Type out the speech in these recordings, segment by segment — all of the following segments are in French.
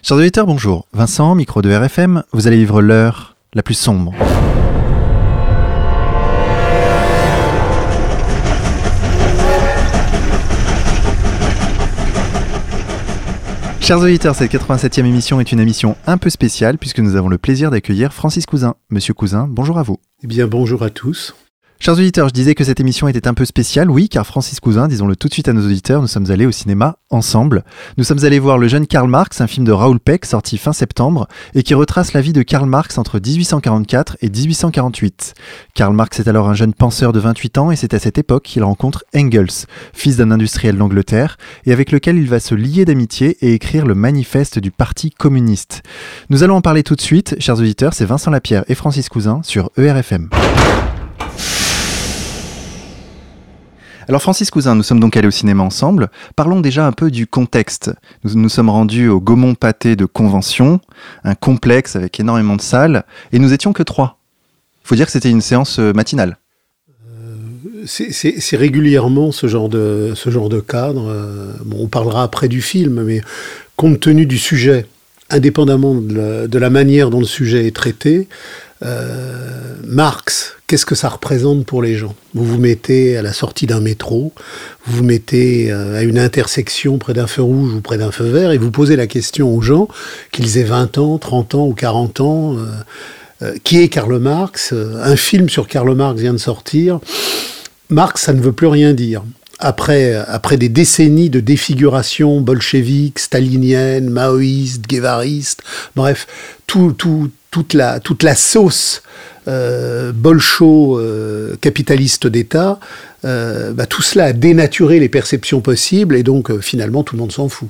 Chers auditeurs, bonjour. Vincent, micro de RFM, vous allez vivre l'heure la plus sombre. Chers auditeurs, cette 87e émission est une émission un peu spéciale puisque nous avons le plaisir d'accueillir Francis Cousin. Monsieur Cousin, bonjour à vous. Eh bien, bonjour à tous. Chers auditeurs, je disais que cette émission était un peu spéciale, oui, car Francis Cousin, disons-le tout de suite à nos auditeurs, nous sommes allés au cinéma ensemble. Nous sommes allés voir Le jeune Karl Marx, un film de Raoul Peck sorti fin septembre et qui retrace la vie de Karl Marx entre 1844 et 1848. Karl Marx est alors un jeune penseur de 28 ans et c'est à cette époque qu'il rencontre Engels, fils d'un industriel d'Angleterre, et avec lequel il va se lier d'amitié et écrire le manifeste du Parti communiste. Nous allons en parler tout de suite, chers auditeurs, c'est Vincent Lapierre et Francis Cousin sur ERFM. Alors Francis Cousin, nous sommes donc allés au cinéma ensemble. Parlons déjà un peu du contexte. Nous nous sommes rendus au Gaumont Pâté de Convention, un complexe avec énormément de salles, et nous étions que trois. Faut dire que c'était une séance euh, matinale. Euh, c'est régulièrement ce genre de, ce genre de cadre. Euh, on parlera après du film, mais compte tenu du sujet, indépendamment de la manière dont le sujet est traité, euh, Marx, qu'est-ce que ça représente pour les gens? Vous vous mettez à la sortie d'un métro, vous vous mettez euh, à une intersection près d'un feu rouge ou près d'un feu vert et vous posez la question aux gens, qu'ils aient 20 ans, 30 ans ou 40 ans, euh, qui est Karl Marx? Un film sur Karl Marx vient de sortir. Marx, ça ne veut plus rien dire après, après des décennies de défiguration bolchevique, stalinienne, maoïste, guévariste, bref, tout, tout, toute, la, sauce euh, bolcho euh, capitaliste d'État, euh, bah, tout cela a dénaturé les perceptions possibles et donc finalement tout le monde s'en fout.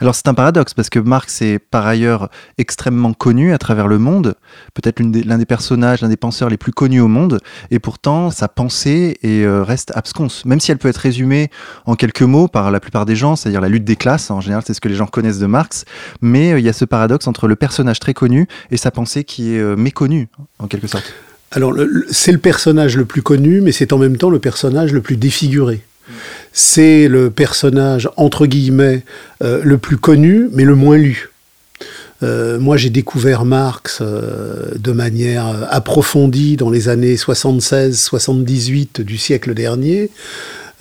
Alors c'est un paradoxe parce que Marx est par ailleurs extrêmement connu à travers le monde, peut-être l'un des, personnages, l'un des penseurs les plus connus au monde, et pourtant sa pensée est, euh, reste absconce, même si elle peut être résumée en quelques mots par la plupart des gens, c'est-à-dire la lutte des classes, en général c'est ce que les gens connaissent de Marx, mais euh, il y a ce paradoxe entre le personnage très connu et sa pensée qui est euh, méconnue, en quelque sorte. Alors c'est le personnage le plus connu, mais c'est en même temps le personnage le plus défiguré. C'est le personnage, entre guillemets, euh, le plus connu, mais le moins lu. Euh, moi, j'ai découvert Marx euh, de manière approfondie dans les années 76-78 du siècle dernier.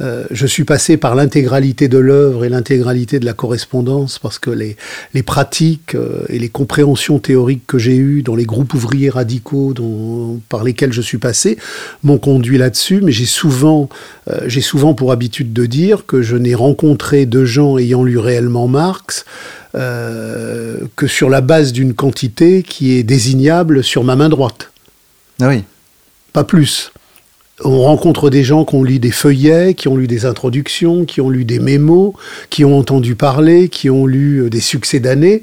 Euh, je suis passé par l'intégralité de l'œuvre et l'intégralité de la correspondance parce que les, les pratiques euh, et les compréhensions théoriques que j'ai eues dans les groupes ouvriers radicaux dont, par lesquels je suis passé m'ont conduit là-dessus, mais j'ai souvent, euh, j'ai souvent pour habitude de dire que je n'ai rencontré de gens ayant lu réellement Marx que sur la base d'une quantité qui est désignable sur ma main droite. Ah oui. Pas plus on rencontre des gens qui ont lu des feuillets, qui ont lu des introductions, qui ont lu des mémos, qui ont entendu parler, qui ont lu euh, des succès d'années.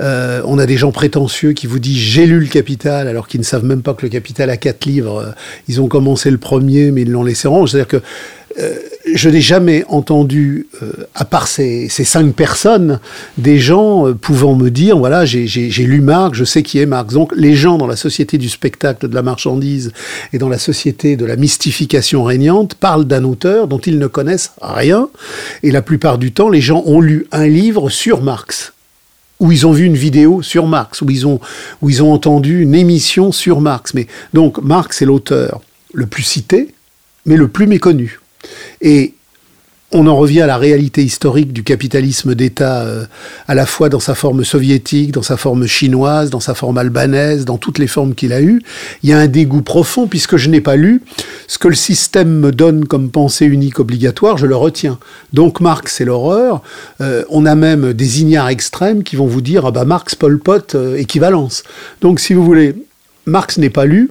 Euh, on a des gens prétentieux qui vous disent j'ai lu le Capital alors qu'ils ne savent même pas que le Capital a quatre livres. Euh, ils ont commencé le premier mais ils l'ont laissé en C'est-à-dire que euh, je n'ai jamais entendu, euh, à part ces, cinq personnes, des gens euh, pouvant me dire, voilà, j'ai lu Marx, je sais qui est Marx. Donc les gens dans la société du spectacle, de la marchandise et dans la société de la mystification régnante parlent d'un auteur dont ils ne connaissent rien. Et la plupart du temps, les gens ont lu un livre sur Marx où ils ont vu une vidéo sur Marx, où ils ont, où ils ont entendu une émission sur Marx. Mais donc Marx est l'auteur le plus cité, mais le plus méconnu. Et on en revient à la réalité historique du capitalisme d'État, euh, à la fois dans sa forme soviétique, dans sa forme chinoise, dans sa forme albanaise, dans toutes les formes qu'il a eues. Il y a un dégoût profond, puisque je n'ai pas lu ce que le système me donne comme pensée unique obligatoire, je le retiens. Donc Marx, c'est l'horreur. Euh, on a même des ignares extrêmes qui vont vous dire, ah bah Marx, Pol Pot, euh, équivalence. Donc si vous voulez, Marx n'est pas lu,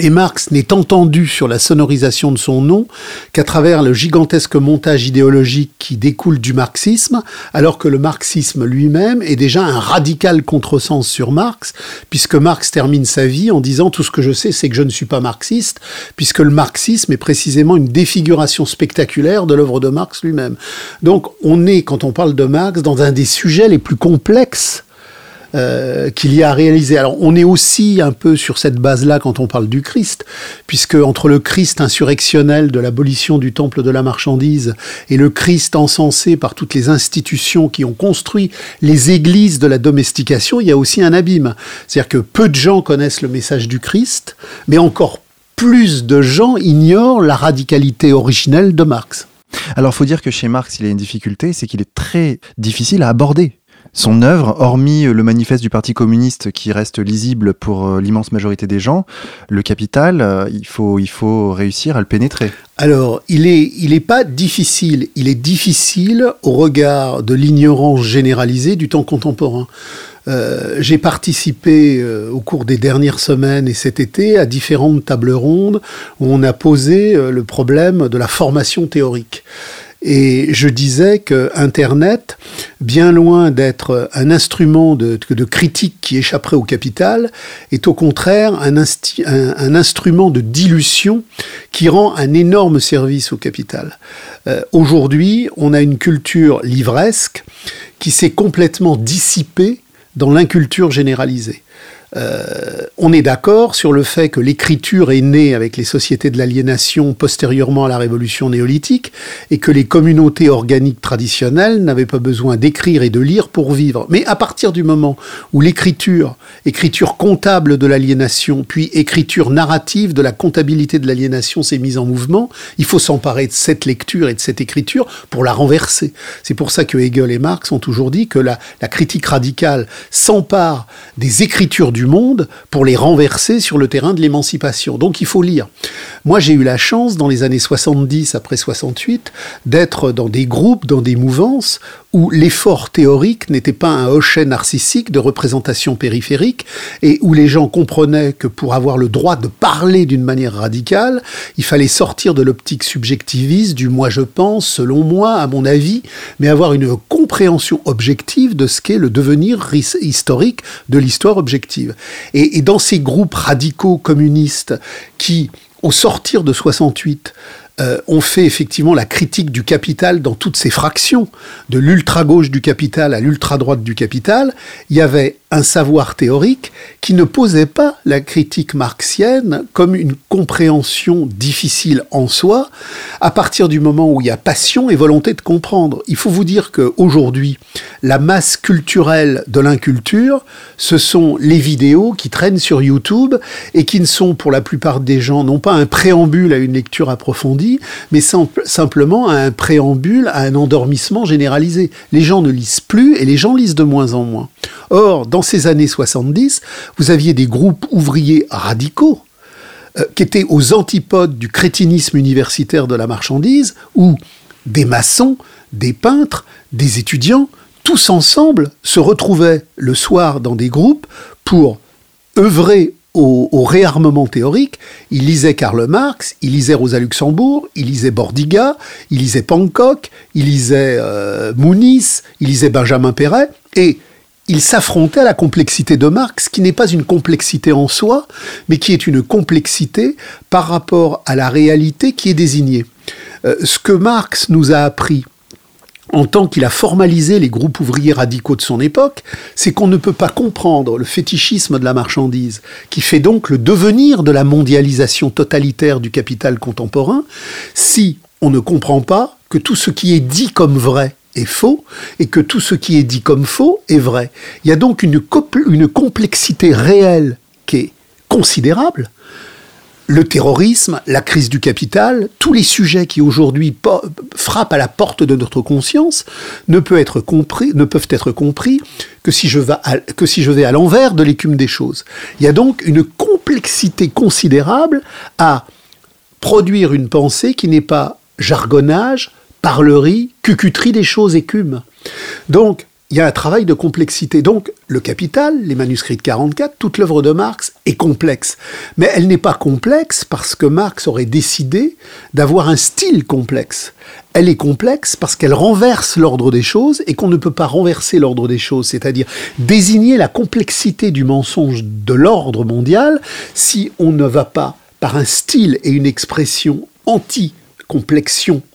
et Marx n'est entendu sur la sonorisation de son nom qu'à travers le gigantesque montage idéologique qui découle du marxisme, alors que le marxisme lui-même est déjà un radical contresens sur Marx, puisque Marx termine sa vie en disant tout ce que je sais, c'est que je ne suis pas marxiste, puisque le marxisme est précisément une défiguration spectaculaire de l'œuvre de Marx lui-même. Donc on est, quand on parle de Marx, dans un des sujets les plus complexes euh, qu'il y a à réaliser. Alors on est aussi un peu sur cette base-là quand on parle du Christ, puisque entre le Christ insurrectionnel de l'abolition du temple de la marchandise et le Christ encensé par toutes les institutions qui ont construit les églises de la domestication, il y a aussi un abîme. C'est-à-dire que peu de gens connaissent le message du Christ, mais encore plus de gens ignorent la radicalité originelle de Marx. Alors, faut dire que chez Marx, il y a une difficulté, c'est qu'il est très difficile à aborder. Son œuvre, hormis le manifeste du Parti communiste qui reste lisible pour euh, l'immense majorité des gens, le capital, euh, il, faut, réussir à le pénétrer. Alors, il n'est il est pas difficile, il est difficile au regard de l'ignorance généralisée du temps contemporain. Euh, j'ai participé euh, au cours des dernières semaines et cet été à différentes tables rondes où on a posé euh, le problème de la formation théorique. Et je disais que Internet, bien loin d'être un instrument de, critique qui échapperait au capital, est au contraire un, un, instrument de dilution qui rend un énorme service au capital. Aujourd'hui, on a une culture livresque qui s'est complètement dissipée dans l'inculture généralisée. Euh, on est d'accord sur le fait que l'écriture est née avec les sociétés de l'aliénation postérieurement à la révolution néolithique et que les communautés organiques traditionnelles n'avaient pas besoin d'écrire et de lire pour vivre. Mais à partir du moment où l'écriture, écriture comptable de l'aliénation, puis écriture narrative de la comptabilité de l'aliénation s'est mise en mouvement, il faut s'emparer de cette lecture et de cette écriture pour la renverser. C'est pour ça que Hegel et Marx ont toujours dit que la, la critique radicale s'empare des écritures du monde pour les renverser sur le terrain de l'émancipation. Donc il faut lire. Moi j'ai eu la chance dans les années 70 après 68 d'être dans des groupes, dans des mouvances où l'effort théorique n'était pas un hochet narcissique de représentation périphérique et où les gens comprenaient que pour avoir le droit de parler d'une manière radicale, il fallait sortir de l'optique subjectiviste du moi je pense, selon moi, à mon avis, mais avoir une compréhension objective de ce qu'est le devenir historique de l'histoire objective. Et, dans ces groupes radicaux communistes qui, au sortir de 68, euh, on fait effectivement la critique du capital dans toutes ses fractions, de l'ultra-gauche du capital à l'ultra-droite du capital, il y avait un savoir théorique qui ne posait pas la critique marxienne comme une compréhension difficile en soi, à partir du moment où il y a passion et volonté de comprendre. Il faut vous dire qu'aujourd'hui, la masse culturelle de l'inculture, ce sont les vidéos qui traînent sur YouTube et qui ne sont pour la plupart des gens non pas un préambule à une lecture approfondie, mais simplement un préambule à un endormissement généralisé. Les gens ne lisent plus et les gens lisent de moins en moins. Or, dans ces années 70, vous aviez des groupes ouvriers radicaux euh, qui étaient aux antipodes du crétinisme universitaire de la marchandise, où des maçons, des peintres, des étudiants, tous ensemble se retrouvaient le soir dans des groupes pour œuvrer au, réarmement théorique, ils lisaient Karl Marx, ils lisaient Rosa Luxembourg, ils lisaient Bordiga, ils lisaient Pankow, ils lisaient euh, Mounis, ils lisaient Benjamin Perret, et il s'affrontait à la complexité de Marx, qui n'est pas une complexité en soi, mais qui est une complexité par rapport à la réalité qui est désignée. Euh, ce que Marx nous a appris en tant qu'il a formalisé les groupes ouvriers radicaux de son époque, c'est qu'on ne peut pas comprendre le fétichisme de la marchandise, qui fait donc le devenir de la mondialisation totalitaire du capital contemporain, si on ne comprend pas que tout ce qui est dit comme vrai est faux et que tout ce qui est dit comme faux est vrai. Il y a donc une, complexité réelle qui est considérable. Le terrorisme, la crise du capital, tous les sujets qui aujourd'hui frappent à la porte de notre conscience ne, peuvent être compris que si je vais à, l'envers de l'écume des choses. Il y a donc une complexité considérable à produire une pensée qui n'est pas jargonnage, parlerie, cucuterie des choses écumes. Donc, il y a un travail de complexité. Donc, le Capital, les manuscrits de 44, toute l'œuvre de Marx est complexe. Mais elle n'est pas complexe parce que Marx aurait décidé d'avoir un style complexe. Elle est complexe parce qu'elle renverse l'ordre des choses et qu'on ne peut pas renverser l'ordre des choses, c'est-à-dire désigner la complexité du mensonge de l'ordre mondial si on ne va pas par un style et une expression anti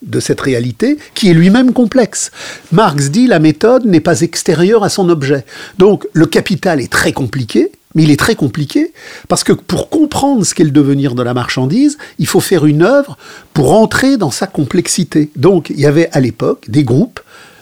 de cette réalité qui est lui-même complexe. Marx dit la méthode n'est pas extérieure à son objet. Donc le capital est très compliqué, mais il est très compliqué parce que pour comprendre ce qu'est le devenir de la marchandise, il faut faire une œuvre pour entrer dans sa complexité. Donc il y avait à l'époque des groupes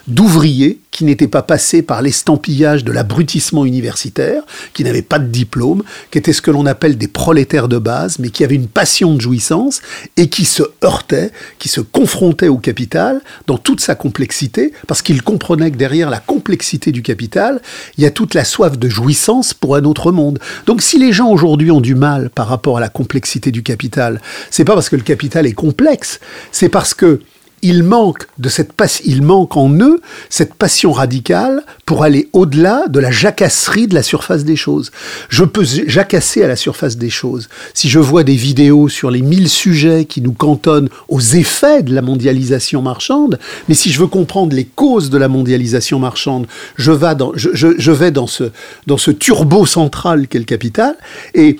d'ouvriers qui n'étaient pas passés par l'estampillage de l'abrutissement universitaire, qui n'avaient pas de diplôme, qui étaient ce que l'on appelle des prolétaires de base, mais qui avaient une passion de jouissance et qui se heurtaient, qui se confrontaient au capital dans toute sa complexité, parce qu'ils comprenaient que derrière la complexité du capital, il y a toute la soif de jouissance pour un autre monde. Donc si les gens aujourd'hui ont du mal par rapport à la complexité du capital, c'est pas parce que le capital est complexe, c'est parce que il manque, de cette il manque en eux cette passion radicale pour aller au-delà de la jacasserie de la surface des choses. Je peux jacasser à la surface des choses. Si je vois des vidéos sur les mille sujets qui nous cantonnent aux effets de la mondialisation marchande, mais si je veux comprendre les causes de la mondialisation marchande, je vais dans, ce, dans ce turbo central qu'est le capital, et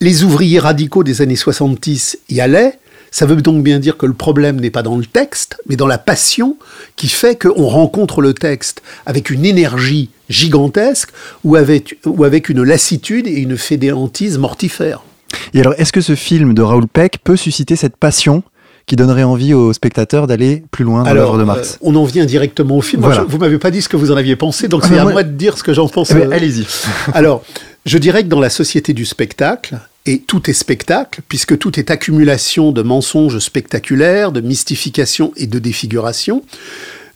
les ouvriers radicaux des années 70 y allaient, ça veut donc bien dire que le problème n'est pas dans le texte, mais dans la passion qui fait qu'on rencontre le texte avec une énergie gigantesque ou avec, ou avec une lassitude et une fédéantise mortifère. Et alors, est-ce que ce film de Raoul Peck peut susciter cette passion qui donnerait envie aux spectateurs d'aller plus loin dans l'œuvre de Marx? Euh, on en vient directement au film. Vous Moi, vous m'avez pas dit ce que vous en aviez pensé, donc ah, c'est à moi de dire ce que j'en pense. Eh ben, allez-y. alors, je dirais que dans la société du spectacle, et tout est spectacle, puisque tout est accumulation de mensonges spectaculaires, de mystification et de défiguration.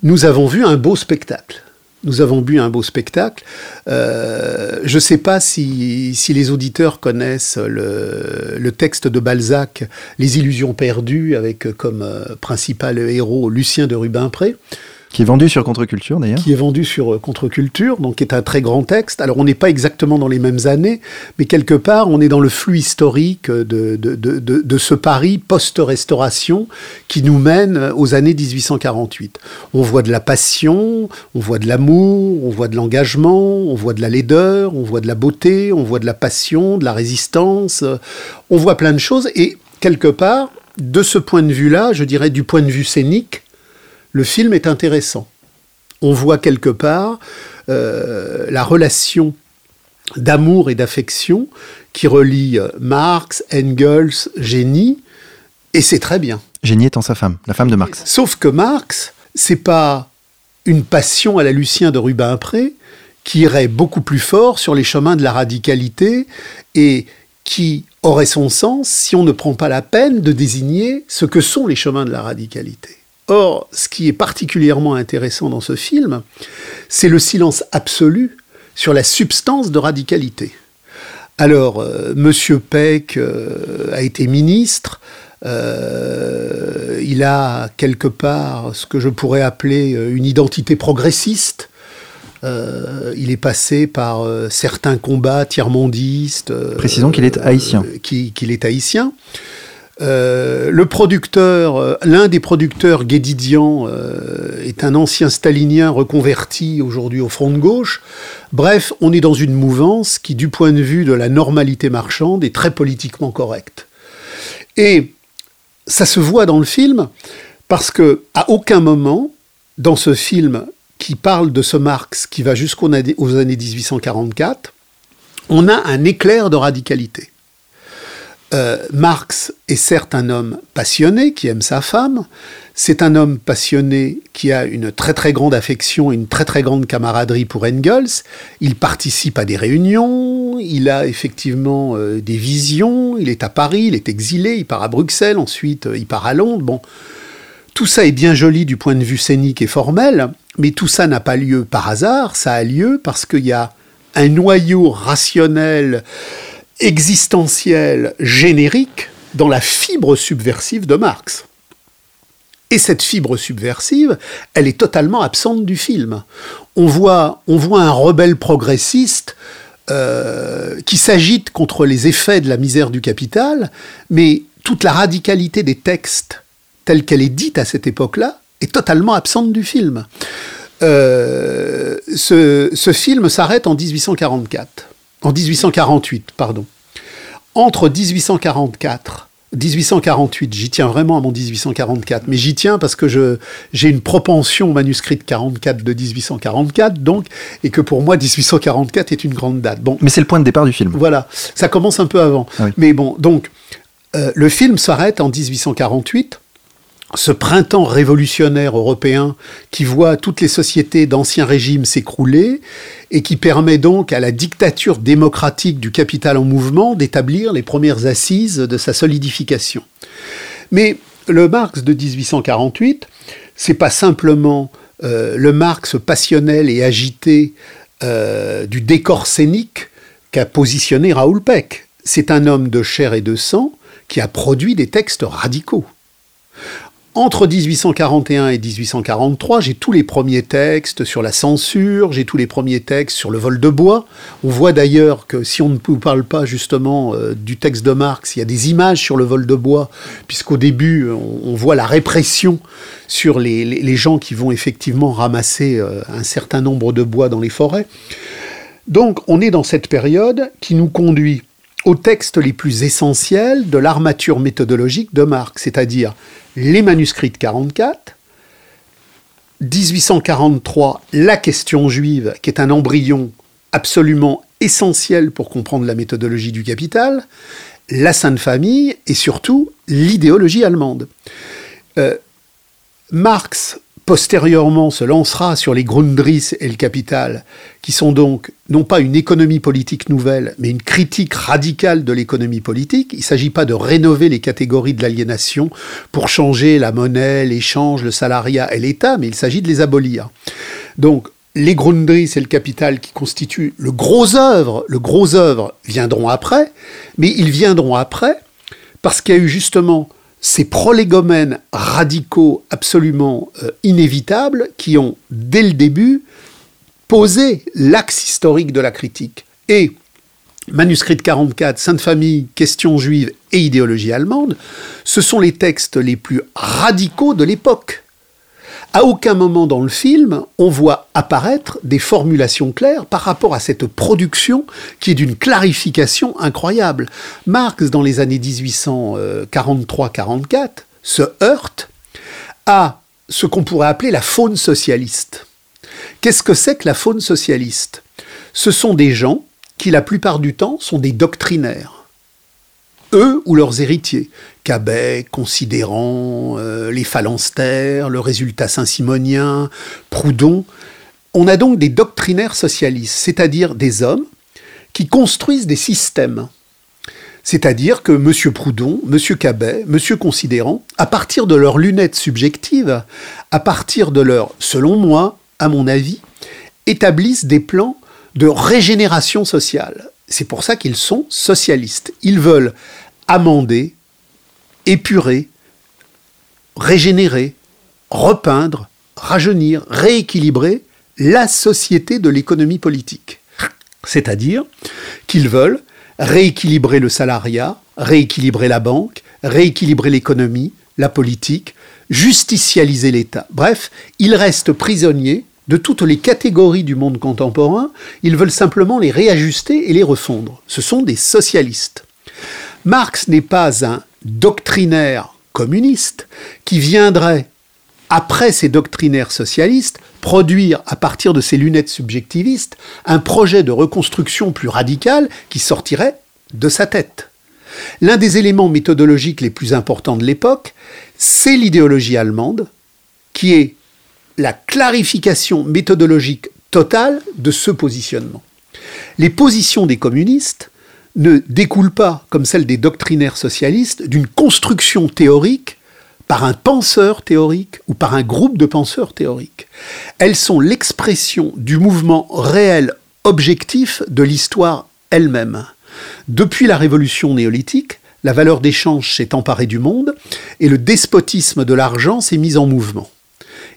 Nous avons vu un beau spectacle. Nous avons vu un beau spectacle. Euh, je ne sais pas si, les auditeurs connaissent le, texte de Balzac, Les illusions perdues, avec comme euh, principal héros Lucien de Rubempré. Qui est vendu sur Contre-Culture d'ailleurs. Qui est vendu sur euh, Contre-Culture, donc qui est un très grand texte. Alors on n'est pas exactement dans les mêmes années, mais quelque part on est dans le flux historique de, de, de, de ce Paris post-restauration qui nous mène aux années 1848. On voit de la passion, on voit de l'amour, on voit de l'engagement, on voit de la laideur, on voit de la beauté, on voit de la passion, de la résistance, on voit plein de choses et quelque part, de ce point de vue-là, je dirais du point de vue scénique, le film est intéressant. On voit quelque part euh, la relation d'amour et d'affection qui relie euh, Marx, Engels, Génie, et c'est très bien. Génie étant sa femme, la femme de Marx. Sauf que Marx, c'est pas une passion à la Lucien de Rubempré qui irait beaucoup plus fort sur les chemins de la radicalité et qui aurait son sens si on ne prend pas la peine de désigner ce que sont les chemins de la radicalité. Or, ce qui est particulièrement intéressant dans ce film, c'est le silence absolu sur la substance de radicalité. Alors, euh, Monsieur Peck euh, a été ministre, euh, il a quelque part ce que je pourrais appeler une identité progressiste. il est passé par certains combats tiers-mondistes. Précisons qu'il est haïtien. Qu'il est haïtien. Euh, producteur, euh, l'un des producteurs Guédidian euh, est un ancien stalinien reconverti aujourd'hui au front de gauche. Bref, on est dans une mouvance qui, du point de vue de la normalité marchande, est très politiquement correcte. Et ça se voit dans le film parce que à aucun moment dans ce film qui parle de ce Marx qui va jusqu'aux années 1844, on a un éclair de radicalité. Euh, Marx est certes un homme passionné qui aime sa femme, c'est un homme passionné qui a une très très grande affection une très très grande camaraderie pour Engels, il participe à des réunions, il a effectivement euh, des visions, il est à Paris, il est exilé, il part à Bruxelles, ensuite euh, il part à Londres, bon. Tout ça est bien joli du point de vue scénique et formel, mais tout ça n'a pas lieu par hasard, ça a lieu parce qu'il y a un noyau rationnel existentielle générique dans la fibre subversive de Marx. Et cette fibre subversive, elle est totalement absente du film. On voit, on un rebelle progressiste euh, qui s'agite contre les effets de la misère du capital, mais toute la radicalité des textes telle qu'elle est dite à cette époque-là est totalement absente du film. Euh, ce film s'arrête en 1844 en 1848, pardon. Entre 1844 1848, j'y tiens vraiment à mon 1844, mais j'y tiens parce que je, j'ai une propension au manuscrit de 44 de 1844, donc, et que pour moi, 1844 est une grande date. Bon. Mais c'est le point de départ du film. Voilà, ça commence un peu avant. Ah oui. Mais bon, donc, euh, le film s'arrête en 1848 ce printemps révolutionnaire européen qui voit toutes les sociétés d'ancien régime s'écrouler et qui permet donc à la dictature démocratique du capital en mouvement d'établir les premières assises de sa solidification. Mais le Marx de 1848, c'est pas simplement euh, le Marx passionnel et agité euh, du décor scénique qu'a positionné Raoul Peck. C'est un homme de chair et de sang qui a produit des textes radicaux. Entre 1841 et 1843, j'ai tous les premiers textes sur la censure, j'ai tous les premiers textes sur le vol de bois. On voit d'ailleurs que si on ne parle pas justement euh, du texte de Marx, il y a des images sur le vol de bois, puisqu'au début, on, on, voit la répression sur les, gens qui vont effectivement ramasser euh, un certain nombre de bois dans les forêts. Donc on est dans cette période qui nous conduit aux textes les plus essentiels de l'armature méthodologique de Marx, c'est-à-dire les manuscrits de 44, 1843, la question juive, qui est un embryon absolument essentiel pour comprendre la méthodologie du capital, la Sainte Famille et surtout l'idéologie allemande. Euh, Marx postérieurement se lancera sur les Grundrisse et le Capital, qui sont donc non pas une économie politique nouvelle, mais une critique radicale de l'économie politique. Il ne s'agit pas de rénover les catégories de l'aliénation pour changer la monnaie, l'échange, le salariat et l'État, mais il s'agit de les abolir. Donc, les Grundrisse et le Capital qui constituent le gros œuvre, le gros œuvre viendront après, mais ils viendront après parce qu'il y a eu justement ces prolégomènes radicaux absolument euh, inévitables qui ont, dès le début, posé l'axe historique de la critique. Et Manuscrit de 44, Sainte Famille, Questions juives et idéologie allemande, ce sont les textes les plus radicaux de l'époque. À aucun moment dans le film, on voit apparaître des formulations claires par rapport à cette production qui est d'une clarification incroyable. Marx, dans les années 1843-44, se heurte à ce qu'on pourrait appeler la faune socialiste. Qu'est-ce que c'est que la faune socialiste? Ce sont des gens qui, la plupart du temps, sont des doctrinaires eux ou leurs héritiers. Cabet, Considérant, euh, les phalanstères, le résultat saint-simonien, Proudhon. On a donc des doctrinaires socialistes, c'est-à-dire des hommes qui construisent des systèmes. C'est-à-dire que M. Proudhon, M. Cabet, M. Considérant, à partir de leurs lunettes subjectives, à partir de leur, selon moi, à mon avis, établissent des plans de régénération sociale. C'est pour ça qu'ils sont socialistes. Ils veulent amender, épurer, régénérer, repeindre, rajeunir, rééquilibrer la société de l'économie politique. C'est-à-dire qu'ils veulent rééquilibrer le salariat, rééquilibrer la banque, rééquilibrer l'économie, la politique, justicialiser l'État. Bref, ils restent prisonniers de toutes les catégories du monde contemporain, ils veulent simplement les réajuster et les refondre. Ce sont des socialistes. Marx n'est pas un doctrinaire communiste qui viendrait, après ces doctrinaires socialistes, produire à partir de ces lunettes subjectivistes un projet de reconstruction plus radical qui sortirait de sa tête. L'un des éléments méthodologiques les plus importants de l'époque, c'est l'idéologie allemande, qui est la clarification méthodologique totale de ce positionnement. Les positions des communistes ne découlent pas, comme celles des doctrinaires socialistes, d'une construction théorique par un penseur théorique ou par un groupe de penseurs théoriques. Elles sont l'expression du mouvement réel objectif de l'histoire elle-même. Depuis la révolution néolithique, la valeur d'échange s'est emparée du monde et le despotisme de l'argent s'est mis en mouvement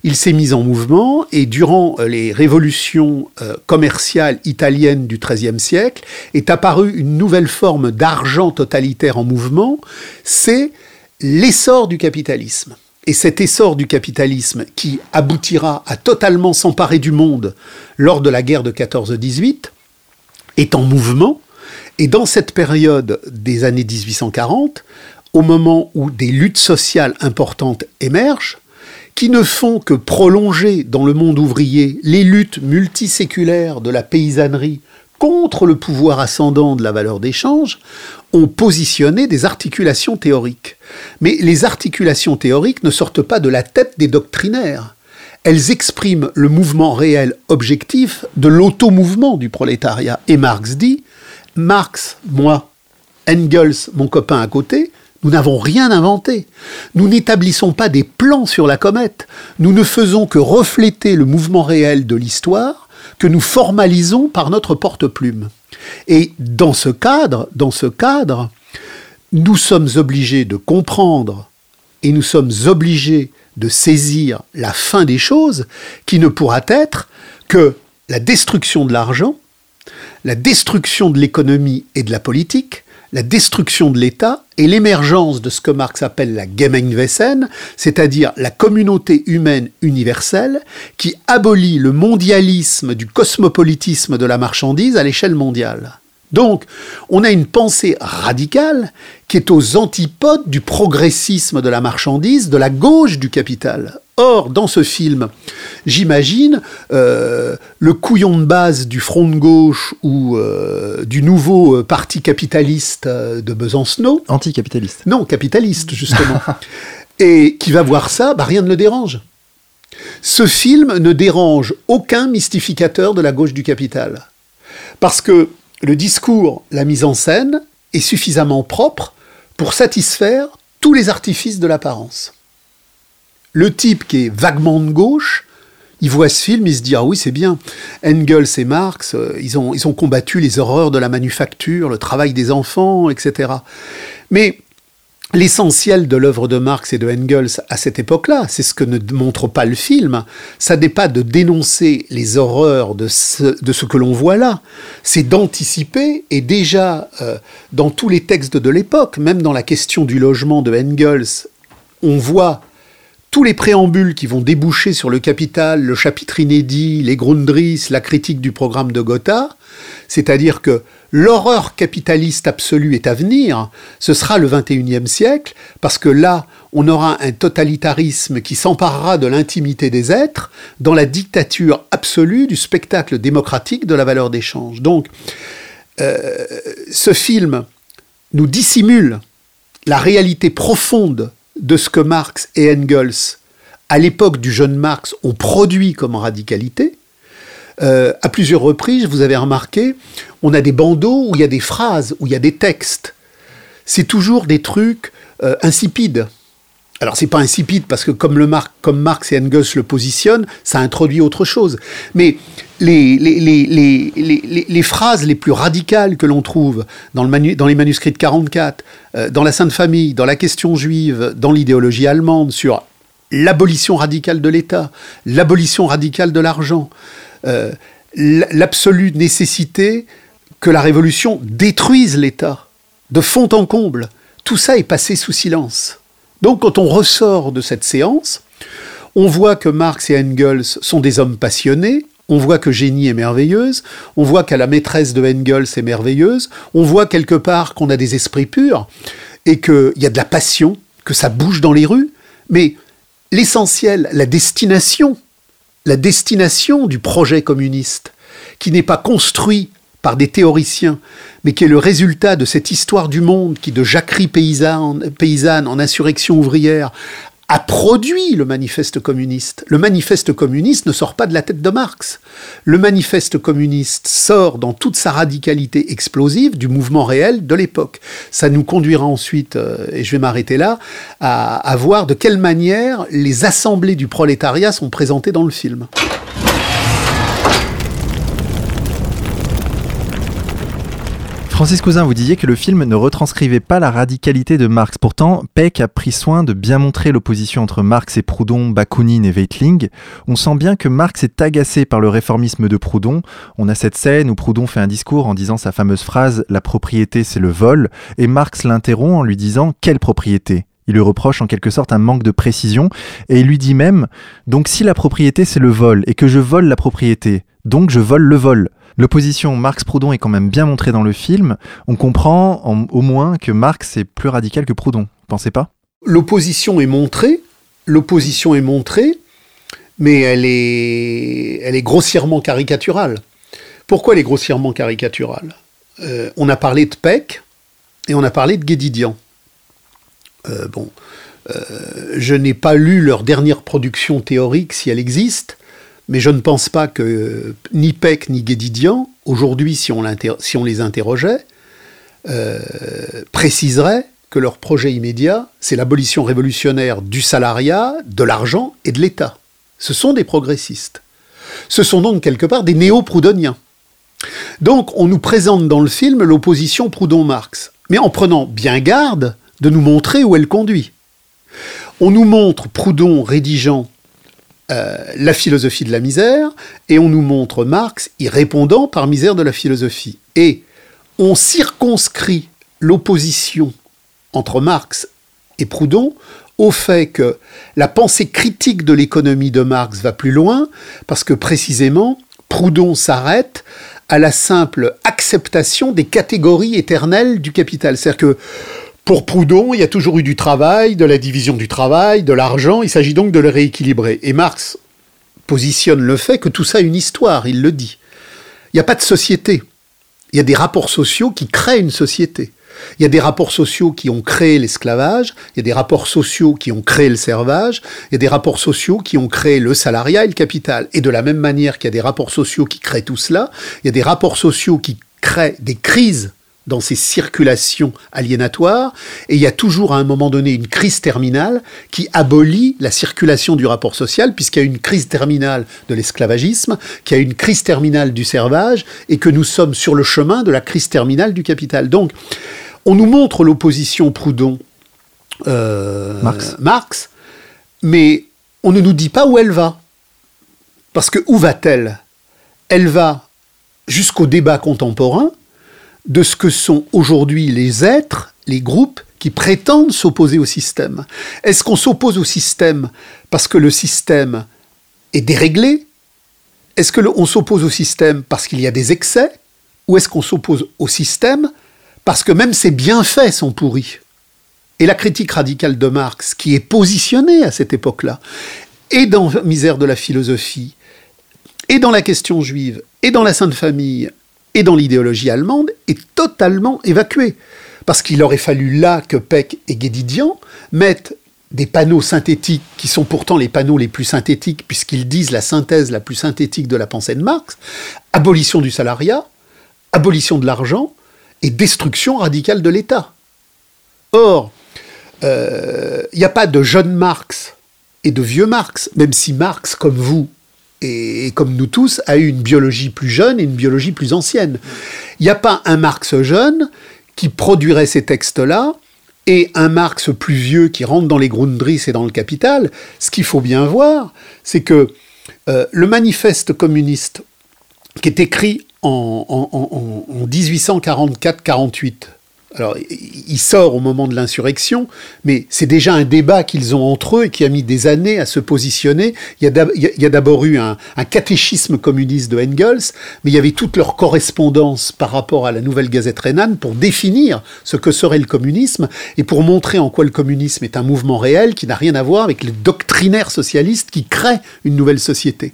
il s'est mis en mouvement et durant euh, les révolutions euh, commerciales italiennes du XIIIe siècle est apparue une nouvelle forme d'argent totalitaire en mouvement, c'est l'essor du capitalisme. Et cet essor du capitalisme qui aboutira à totalement s'emparer du monde lors de la guerre de 14-18 est en mouvement. Et dans cette période des années 1840, au moment où des luttes sociales importantes émergent, qui ne font que prolonger dans le monde ouvrier les luttes multiséculaires de la paysannerie contre le pouvoir ascendant de la valeur d'échange, ont positionné des articulations théoriques. Mais les articulations théoriques ne sortent pas de la tête des doctrinaires. Elles expriment le mouvement réel objectif de l'automouvement du prolétariat. Et Marx dit, Marx, moi, Engels, mon copain à côté, nous n'avons rien inventé. Nous n'établissons pas des plans sur la comète. Nous ne faisons que refléter le mouvement réel de l'histoire que nous formalisons par notre porte-plume. Et dans ce cadre, dans ce cadre, nous sommes obligés de comprendre et nous sommes obligés de saisir la fin des choses qui ne pourra être que la destruction de l'argent, la destruction de l'économie et de la politique, la destruction de l'État et l'émergence de ce que Marx appelle la Gemeinwesen, c'est-à-dire la communauté humaine universelle qui abolit le mondialisme du cosmopolitisme de la marchandise à l'échelle mondiale. Donc, on a une pensée radicale qui est aux antipodes du progressisme de la marchandise, de la gauche du capital. Or, dans ce film, j'imagine euh, le couillon de base du front de gauche ou euh, du nouveau euh, parti capitaliste de Besancenot. Anticapitaliste. Non, capitaliste, justement. et qui va voir ça, bah, rien ne le dérange. Ce film ne dérange aucun mystificateur de la gauche du capital. Parce que le discours, la mise en scène est suffisamment propre pour satisfaire tous les artifices de l'apparence. Le type qui est vaguement de gauche, il voit ce film, il se dit ah oui c'est bien. Engels et Marx, euh, ils ont, ils ont combattu les horreurs de la manufacture, le travail des enfants, etc. Mais L'essentiel de l'œuvre de Marx et de Engels à cette époque-là, c'est ce que ne montre pas le film, ça n'est pas de dénoncer les horreurs de ce, que l'on voit là, c'est d'anticiper, et déjà euh, dans tous les textes de l'époque, même dans la question du logement de Engels, on voit tous les préambules qui vont déboucher sur le capital, le chapitre inédit, les Grundrisse, la critique du programme de Gotha, c'est-à-dire que l'horreur capitaliste absolue est à venir, ce sera le XXIe siècle, parce que là, on aura un totalitarisme qui s'emparera de l'intimité des êtres dans la dictature absolue du spectacle démocratique de la valeur d'échange. Donc, euh, ce film nous dissimule la réalité profonde de ce que Marx et Engels, à l'époque du jeune Marx, ont produit comme radicalité, euh, à plusieurs reprises, vous avez remarqué, on a des bandeaux où il y a des phrases, où il y a des textes. C'est toujours des trucs euh, insipides. Alors c'est pas insipide parce que comme, Marx et Engels le positionnent, ça introduit autre chose. Mais les, phrases les plus radicales que l'on trouve dans, les manuscrits de 44, euh, dans la Sainte Famille, dans la question juive, dans l'idéologie allemande sur l'abolition radicale de l'État, l'abolition radicale de l'argent, euh, l'absolue nécessité que la révolution détruise l'État de fond en comble. Tout ça est passé sous silence. Donc quand on ressort de cette séance, on voit que Marx et Engels sont des hommes passionnés, on voit que Génie est merveilleuse, on voit qu'à la maîtresse de Engels est merveilleuse, on voit quelque part qu'on a des esprits purs et qu'il y a de la passion, que ça bouge dans les rues, mais l'essentiel, la destination la destination du projet communiste, qui n'est pas construit par des théoriciens, mais qui est le résultat de cette histoire du monde qui, de jacquerie paysanne, en insurrection ouvrière, a produit le manifeste communiste. Le manifeste communiste ne sort pas de la tête de Marx. Le manifeste communiste sort dans toute sa radicalité explosive du mouvement réel de l'époque. Ça nous conduira ensuite, euh, et je vais m'arrêter là, à voir de quelle manière les assemblées du prolétariat sont présentées dans le film. Francis Cousin, vous disiez que le film ne retranscrivait pas la radicalité de Marx. Pourtant, Peck a pris soin de bien montrer l'opposition entre Marx et Proudhon, Bakounine et Weitling. On sent bien que Marx est agacé par le réformisme de Proudhon. On a cette scène où Proudhon fait un discours en disant sa fameuse phrase La propriété, c'est le vol. Et Marx l'interrompt en lui disant Quelle propriété? Il lui reproche en quelque sorte un manque de précision et il lui dit même Donc si la propriété c'est le vol et que je vole la propriété, donc je vole le vol. L'opposition Marx-Proudhon est quand même bien montrée dans le film. On comprend au moins que Marx est plus radical que Proudhon. pensez pas? L'opposition est montrée, l'opposition est montrée, mais elle est, elle est grossièrement caricaturale. Pourquoi elle est grossièrement caricaturale? Euh, On a parlé de Peck et on a parlé de Guédidian. Euh, bon, euh, je n'ai pas lu leur dernière production théorique, si elle existe, mais je ne pense pas que ni Peck ni Guédidian, aujourd'hui, si, on les interrogeait, préciseraient que leur projet immédiat, c'est l'abolition révolutionnaire du salariat, de l'argent et de l'État. Ce sont des progressistes. Ce sont donc quelque part des néo-proudhoniens. Donc on nous présente dans le film l'opposition Proudhon-Marx, mais en prenant bien garde de nous montrer où elle conduit. On nous montre Proudhon rédigeant euh, la philosophie de la misère, et on nous montre Marx y répondant par misère de la philosophie. Et on circonscrit l'opposition entre Marx et Proudhon au fait que la pensée critique de l'économie de Marx va plus loin, parce que précisément, Proudhon s'arrête à la simple acceptation des catégories éternelles du capital. C'est-à-dire que pour Proudhon, il y a toujours eu du travail, de la division du travail, de l'argent, il s'agit donc de le rééquilibrer. Et Marx positionne le fait que tout ça a une histoire, il le dit. Il n'y a pas de société. Il y a des rapports sociaux qui créent une société. Il y a des rapports sociaux qui ont créé l'esclavage, il y a des rapports sociaux qui ont créé le servage, il y a des rapports sociaux qui ont créé le salariat et le capital. Et de la même manière qu'il y a des rapports sociaux qui créent tout cela, il y a des rapports sociaux qui créent des crises dans ces circulations aliénatoires, et il y a toujours à un moment donné une crise terminale qui abolit la circulation du rapport social, puisqu'il y a une crise terminale de l'esclavagisme, qu'il y a une crise terminale du servage, et que nous sommes sur le chemin de la crise terminale du capital. Donc, on nous montre l'opposition Proudhon-Marx, euh, mais on ne nous dit pas où elle va. Parce que où va-t-elle? Elle va jusqu'au débat contemporain de ce que sont aujourd'hui les êtres, les groupes qui prétendent s'opposer au système. Est-ce qu'on s'oppose au système parce que le système est déréglé? Est-ce qu'on s'oppose au système parce qu'il y a des excès? Ou est-ce qu'on s'oppose au système parce que même ses bienfaits sont pourris? Et la critique radicale de Marx, qui est positionnée à cette époque-là, et dans Misère de la philosophie, et dans la question juive, et dans la Sainte Famille, et dans l'idéologie allemande, est totalement évacuée. Parce qu'il aurait fallu là que Peck et Guédidian mettent des panneaux synthétiques qui sont pourtant les panneaux les plus synthétiques puisqu'ils disent la synthèse la plus synthétique de la pensée de Marx, abolition du salariat, abolition de l'argent, et destruction radicale de l'État. Or, il euh, n'y a pas de jeune Marx et de vieux Marx, même si Marx, comme vous et, comme nous tous, a eu une biologie plus jeune et une biologie plus ancienne. Il n'y a pas un Marx jeune qui produirait ces textes-là et un Marx plus vieux qui rentre dans les Grundrisse et dans le Capital. Ce qu'il faut bien voir, c'est que euh, le manifeste communiste qui est écrit en, 1844-48. Alors, il sort au moment de l'insurrection, mais c'est déjà un débat qu'ils ont entre eux et qui a mis des années à se positionner. Il y a d'abord eu un, catéchisme communiste de Engels, mais il y avait toute leur correspondance par rapport à la nouvelle Gazette rhénane pour définir ce que serait le communisme et pour montrer en quoi le communisme est un mouvement réel qui n'a rien à voir avec les doctrinaires socialistes qui créent une nouvelle société.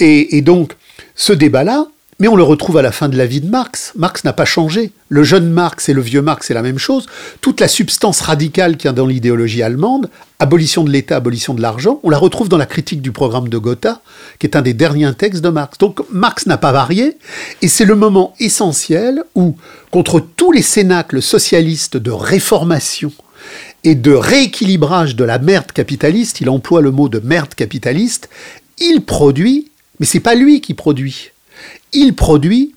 et donc, ce débat-là, mais on le retrouve à la fin de la vie de Marx. Marx n'a pas changé. Le jeune Marx et le vieux Marx, c'est la même chose. Toute la substance radicale qu'il y a dans l'idéologie allemande, abolition de l'État, abolition de l'argent, on la retrouve dans la critique du programme de Gotha, qui est un des derniers textes de Marx. Donc Marx n'a pas varié, et c'est le moment essentiel où, contre tous les cénacles socialistes de réformation et de rééquilibrage de la merde capitaliste, il emploie le mot de merde capitaliste, il produit, mais c'est pas lui qui produit il produit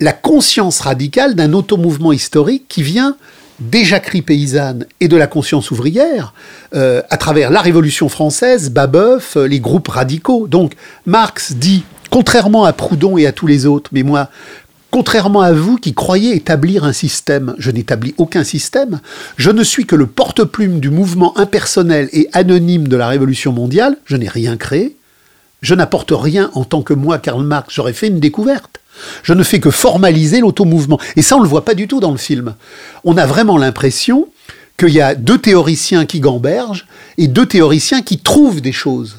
la conscience radicale d'un automouvement historique qui vient des jacqueries paysannes et de la conscience ouvrière euh, à travers la Révolution française, Babeuf, euh, les groupes radicaux. Donc Marx dit, contrairement à Proudhon et à tous les autres, mais moi, contrairement à vous qui croyez établir un système, je n'établis aucun système, je ne suis que le porte-plume du mouvement impersonnel et anonyme de la Révolution mondiale, je n'ai rien créé, je n'apporte rien en tant que moi, Karl Marx, j'aurais fait une découverte. Je ne fais que formaliser l'automouvement. Et ça, on ne le voit pas du tout dans le film. On a vraiment l'impression qu'il y a deux théoriciens qui gambergent et deux théoriciens qui trouvent des choses.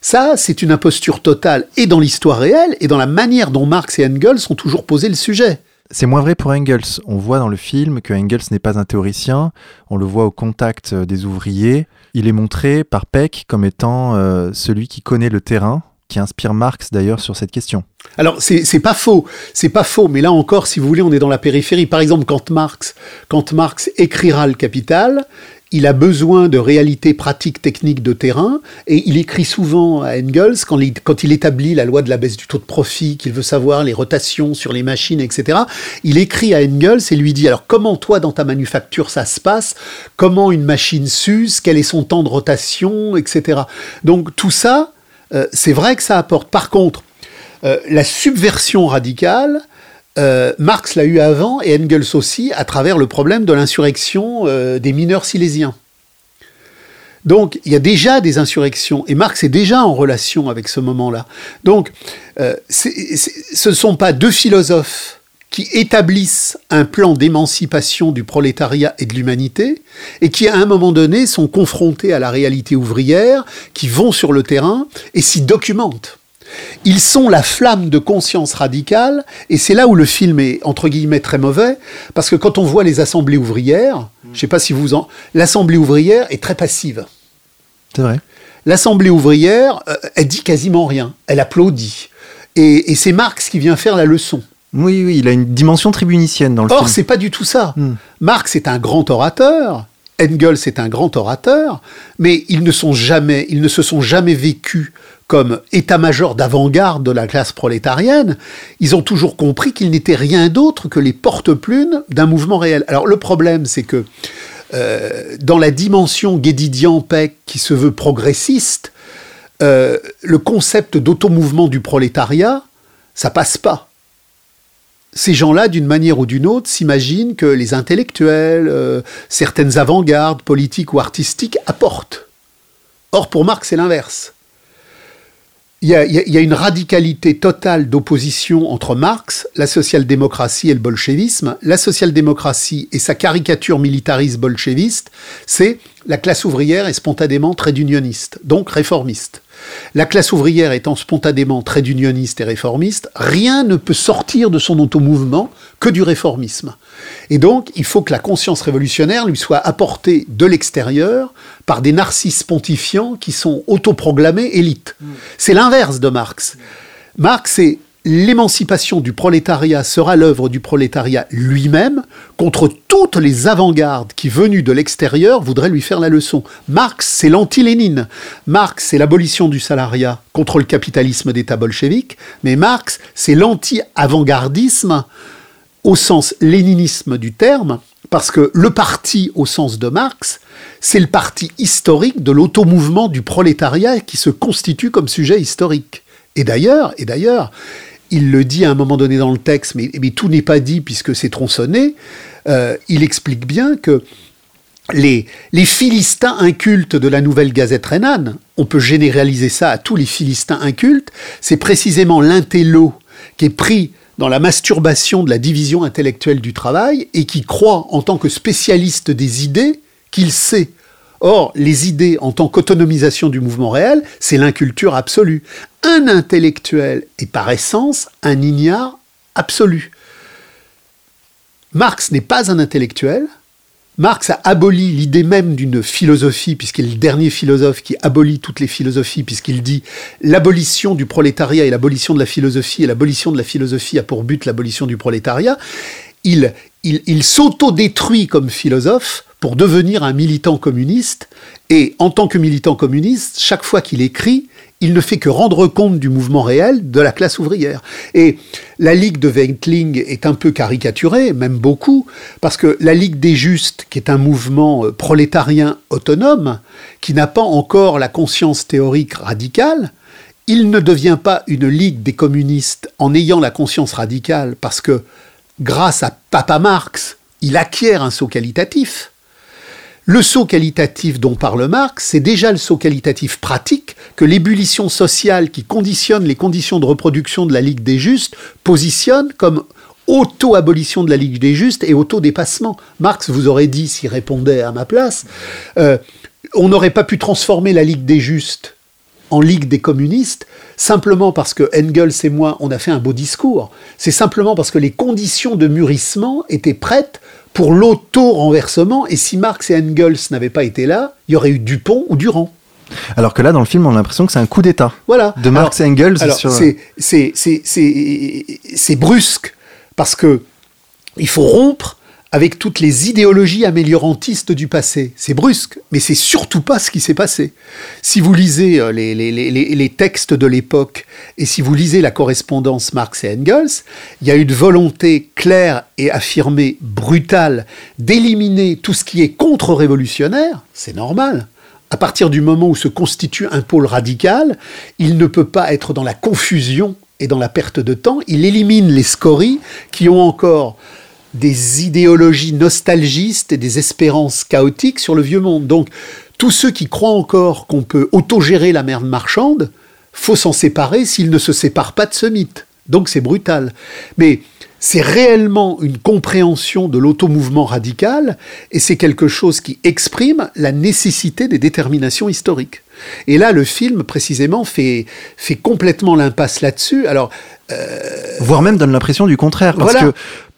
Ça, c'est une imposture totale, et dans l'histoire réelle, et dans la manière dont Marx et Engels ont toujours posé le sujet. C'est moins vrai pour Engels. On voit dans le film que Engels n'est pas un théoricien, on le voit au contact euh, des ouvriers. Il est montré par Peck comme étant euh, celui qui connaît le terrain, qui inspire Marx d'ailleurs sur cette question. Alors c'est pas faux, c'est pas faux, mais là encore, si vous voulez, on est dans la périphérie. Par exemple, quand Marx, quand Marx écrira le Capital, il a besoin de réalités pratiques techniques de terrain, et il écrit souvent à Engels, quand il, établit la loi de la baisse du taux de profit, qu'il veut savoir les rotations sur les machines, etc., il écrit à Engels et lui dit, alors comment toi dans ta manufacture ça se passe, comment une machine s'use, quel est son temps de rotation, etc. Donc tout ça, euh, c'est vrai que ça apporte. Par contre, euh, la subversion radicale, euh, Marx l'a eu avant et Engels aussi à travers le problème de l'insurrection euh, des mineurs silésiens. Donc il y a déjà des insurrections et Marx est déjà en relation avec ce moment-là. Donc euh, ce ne sont pas deux philosophes qui établissent un plan d'émancipation du prolétariat et de l'humanité, et qui à un moment donné sont confrontés à la réalité ouvrière, qui vont sur le terrain et s'y documentent. Ils sont la flamme de conscience radicale, et c'est là où le film est, entre guillemets, très mauvais, parce que quand on voit les assemblées ouvrières, je ne sais pas si vous en... L'assemblée ouvrière est très passive. C'est vrai. L'assemblée ouvrière, euh, elle dit quasiment rien, elle applaudit. Et, c'est Marx qui vient faire la leçon. Oui, oui, il a une dimension tribunicienne dans le film. Or, c'est pas du tout ça. Hmm. Marx est un grand orateur, Engels est un grand orateur, mais ils ne se sont jamais vécus comme état-major d'avant-garde de la classe prolétarienne, ils ont toujours compris qu'ils n'étaient rien d'autre que les porte-plumes d'un mouvement réel. Alors le problème, c'est que euh, dans la dimension Guédidian-Peck qui se veut progressiste, euh, le concept d'automouvement du prolétariat, ça passe pas. Ces gens-là, d'une manière ou d'une autre, s'imaginent que les intellectuels, euh, certaines avant-gardes politiques ou artistiques apportent. Or, pour Marx, c'est l'inverse il y, a, une radicalité totale d'opposition entre Marx, la social-démocratie et le bolchevisme. La social-démocratie et sa caricature militariste bolcheviste, c'est la classe ouvrière est spontanément très unioniste, donc réformiste. La classe ouvrière étant spontanément très unioniste et réformiste, rien ne peut sortir de son automouvement que du réformisme. Et donc, il faut que la conscience révolutionnaire lui soit apportée de l'extérieur par des narcisses pontifiants qui sont autoproclamés élites. C'est l'inverse de Marx. Marx est l'émancipation du prolétariat sera l'œuvre du prolétariat lui-même contre toutes les avant-gardes qui, venues de l'extérieur, voudraient lui faire la leçon. Marx, c'est l'anti-Lénine. Marx, c'est l'abolition du salariat contre le capitalisme d'État bolchevique. Mais Marx, c'est l'anti-avant-gardisme au sens léninisme du terme, parce que le parti, au sens de Marx, c'est le parti historique de l'automouvement du prolétariat qui se constitue comme sujet historique. Et d'ailleurs, et d'ailleurs, il le dit à un moment donné dans le texte, mais, tout n'est pas dit puisque c'est tronçonné, euh, il explique bien que les, les, Philistins incultes de la nouvelle Gazette rhénane, on peut généraliser ça à tous les Philistins incultes, c'est précisément l'intello qui est pris dans la masturbation de la division intellectuelle du travail et qui croit en tant que spécialiste des idées qu'il sait Or, les idées en tant qu'autonomisation du mouvement réel, c'est l'inculture absolue. Un intellectuel est par essence un ignare absolu. Marx n'est pas un intellectuel. Marx a aboli l'idée même d'une philosophie, puisqu'il est le dernier philosophe qui abolit toutes les philosophies, puisqu'il dit l'abolition du prolétariat et l'abolition de la philosophie, et l'abolition de la philosophie a pour but l'abolition du prolétariat. Il, s'auto-détruit comme philosophe pour devenir un militant communiste. Et en tant que militant communiste, chaque fois qu'il écrit, il ne fait que rendre compte du mouvement réel de la classe ouvrière. Et la Ligue de Weitling est un peu caricaturée, même beaucoup, parce que la Ligue des Justes, qui est un mouvement euh, prolétarien autonome, qui n'a pas encore la conscience théorique radicale, il ne devient pas une Ligue des communistes en ayant la conscience radicale, parce que grâce à Papa Marx, il acquiert un saut qualitatif. Le saut qualitatif dont parle Marx, c'est déjà le saut qualitatif pratique que l'ébullition sociale qui conditionne les conditions de reproduction de la Ligue des Justes positionne comme auto-abolition de la Ligue des Justes et auto-dépassement. Marx vous aurait dit, s'il répondait à ma place, euh, on n'aurait pas pu transformer la Ligue des Justes en Ligue des communistes simplement parce que Engels et moi, on a fait un beau discours. C'est simplement parce que les conditions de mûrissement étaient prêtes pour l'auto-renversement. Et si Marx et Engels n'avaient pas été là, il y aurait eu Dupont ou Durand. Alors que là, dans le film, on a l'impression que c'est un coup d'État. Voilà. De Marx et Engels. sur... c'est brusque parce que il faut rompre avec toutes les idéologies améliorantistes du passé. C'est brusque, mais c'est surtout pas ce qui s'est passé. Si vous lisez euh, les, les, textes de l'époque et si vous lisez la correspondance Marx et Engels, il y a une volonté claire et affirmée, brutale, d'éliminer tout ce qui est contre-révolutionnaire. C'est normal. À partir du moment où se constitue un pôle radical, il ne peut pas être dans la confusion et dans la perte de temps. Il élimine les scories qui ont encore des idéologies nostalgistes et des espérances chaotiques sur le vieux monde. Donc, tous ceux qui croient encore qu'on peut autogérer la merde marchande, faut s'en séparer s'ils ne se séparent pas de ce mythe. Donc c'est brutal. Mais c'est réellement une compréhension de l'automouvement radical et c'est quelque chose qui exprime la nécessité des déterminations historiques. Et là, le film, précisément, fait, fait complètement l'impasse là-dessus. Alors, euh, Voire même donne l'impression du contraire. Parce que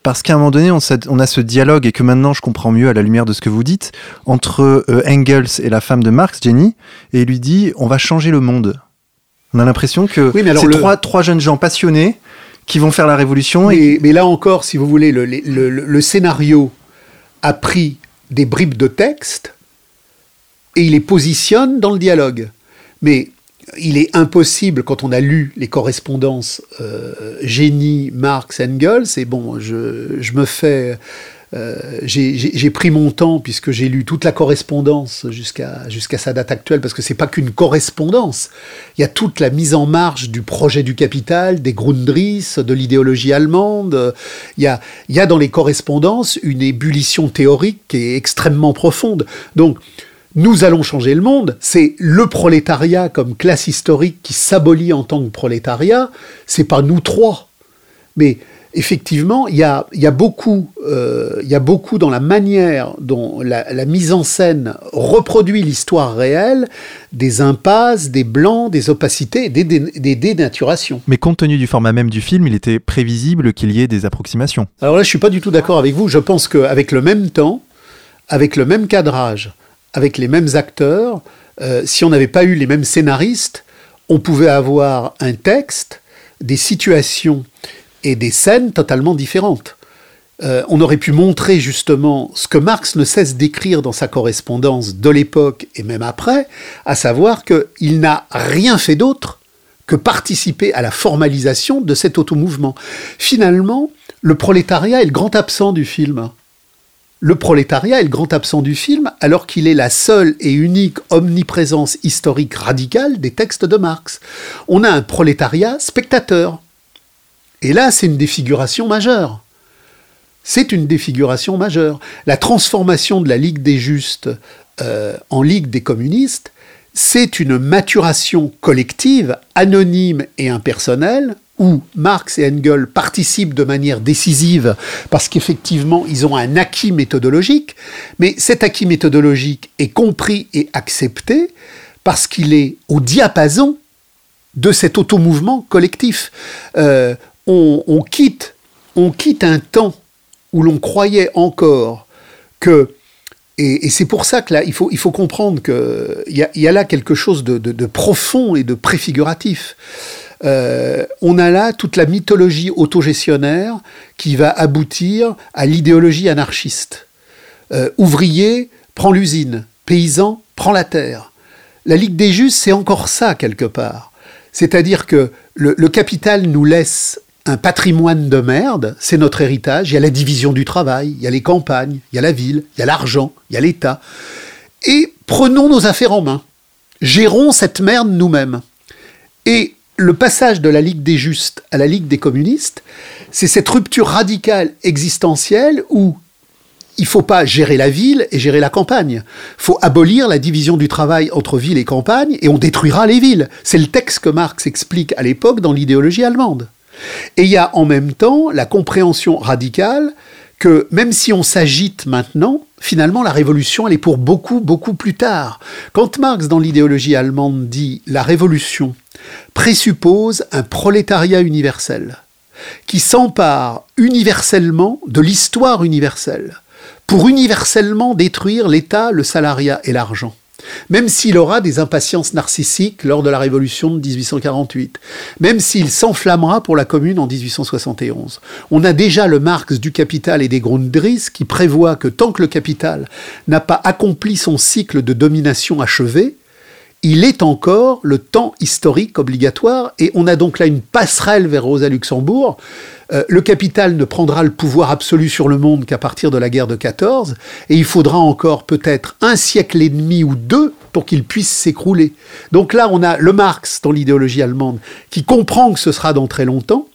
parce qu'à un moment donné, on, a ce dialogue, et que maintenant je comprends mieux à la lumière de ce que vous dites, entre euh, Engels et la femme de Marx, Jenny, et il lui dit on va changer le monde. On a l'impression que c'est trois, trois jeunes gens passionnés qui vont faire la révolution. Et... Mais, là encore, si vous voulez, le, le scénario a pris des bribes de texte et il les positionne dans le dialogue. Mais il est impossible, quand on a lu les correspondances euh, Génie, Marx, Engels, et bon, je, me fais. Euh, j'ai pris mon temps puisque j'ai lu toute la correspondance jusqu'à jusqu'à sa date actuelle, parce que c'est pas qu'une correspondance. Il y a toute la mise en marche du projet du capital, des Grundrisse, de l'idéologie allemande. Il y, a, il y a dans les correspondances une ébullition théorique qui est extrêmement profonde. Donc, nous allons changer le monde, c'est le prolétariat comme classe historique qui s'abolit en tant que prolétariat, c'est pas nous trois. Mais effectivement, il y a, beaucoup, euh, il y a beaucoup dans la manière dont la, mise en scène reproduit l'histoire réelle, des impasses, des blancs, des opacités, des, des, dénaturations. Mais compte tenu du format même du film, il était prévisible qu'il y ait des approximations. Alors là, je suis pas du tout d'accord avec vous. Je pense qu'avec le même temps, avec le même cadrage, avec les mêmes acteurs, euh, si on n'avait pas eu les mêmes scénaristes, on pouvait avoir un texte, des situations et des scènes totalement différentes. Euh, on aurait pu montrer justement ce que Marx ne cesse d'écrire dans sa correspondance de l'époque et même après, à savoir qu'il n'a rien fait d'autre que participer à la formalisation de cet automouvement. Finalement, le prolétariat est le grand absent du film le prolétariat est le grand absent du film, alors qu'il est la seule et unique omniprésence historique radicale des textes de Marx. On a un prolétariat spectateur. Et là, c'est une défiguration majeure. C'est une défiguration majeure. La transformation de la Ligue des Justes euh, en Ligue des communistes, c'est une maturation collective, anonyme et impersonnelle, où Marx et Engels participent de manière décisive parce qu'effectivement ils ont un acquis méthodologique, mais cet acquis méthodologique est compris et accepté parce qu'il est au diapason de cet automouvement collectif. Euh, on, quitte, un temps où l'on croyait encore que et, c'est pour ça que là, il faut, comprendre qu'il y, a là quelque chose de profond et de préfiguratif. Euh, on a là toute la mythologie autogestionnaire qui va aboutir à l'idéologie anarchiste. Euh, ouvrier prend l'usine, paysan prend la terre. La Ligue des Justes, c'est encore ça quelque part. C'est-à-dire que le, le, capital nous laisse un patrimoine de merde, c'est notre héritage. Il y a la division du travail, il y a les campagnes, il y a la ville, il y a l'argent, il y a l'État. Et prenons nos affaires en main. Gérons cette merde nous-mêmes. Et le passage de la Ligue des Justes à la Ligue des communistes, c'est cette rupture radicale existentielle où il faut pas gérer la ville et gérer la campagne. Faut abolir la division du travail entre ville et campagne et on détruira les villes. C'est le texte que Marx explique à l'époque dans l'idéologie allemande. Et il y a en même temps la compréhension radicale que même si on s'agite maintenant, finalement la révolution elle est pour beaucoup, beaucoup plus tard. Quand Marx dans l'idéologie allemande dit la révolution présuppose un prolétariat universel qui s'empare universellement de l'histoire universelle pour universellement détruire l'État, le salariat et l'argent même s'il aura des impatiences narcissiques lors de la Révolution de 1848, même s'il s'enflammera pour la Commune en 1871. On a déjà le Marx du Capital et des Grundrisse qui prévoit que tant que le capital n'a pas accompli son cycle de domination achevé, il est encore le temps historique obligatoire et on a donc là une passerelle vers Rosa Luxembourg euh, le capital ne prendra le pouvoir absolu sur le monde qu'à partir de la guerre de 14, et il faudra encore peut-être un siècle et demi ou deux pour qu'il puisse s'écrouler. Donc là, on a le Marx dans l'idéologie allemande qui comprend que ce sera dans très longtemps,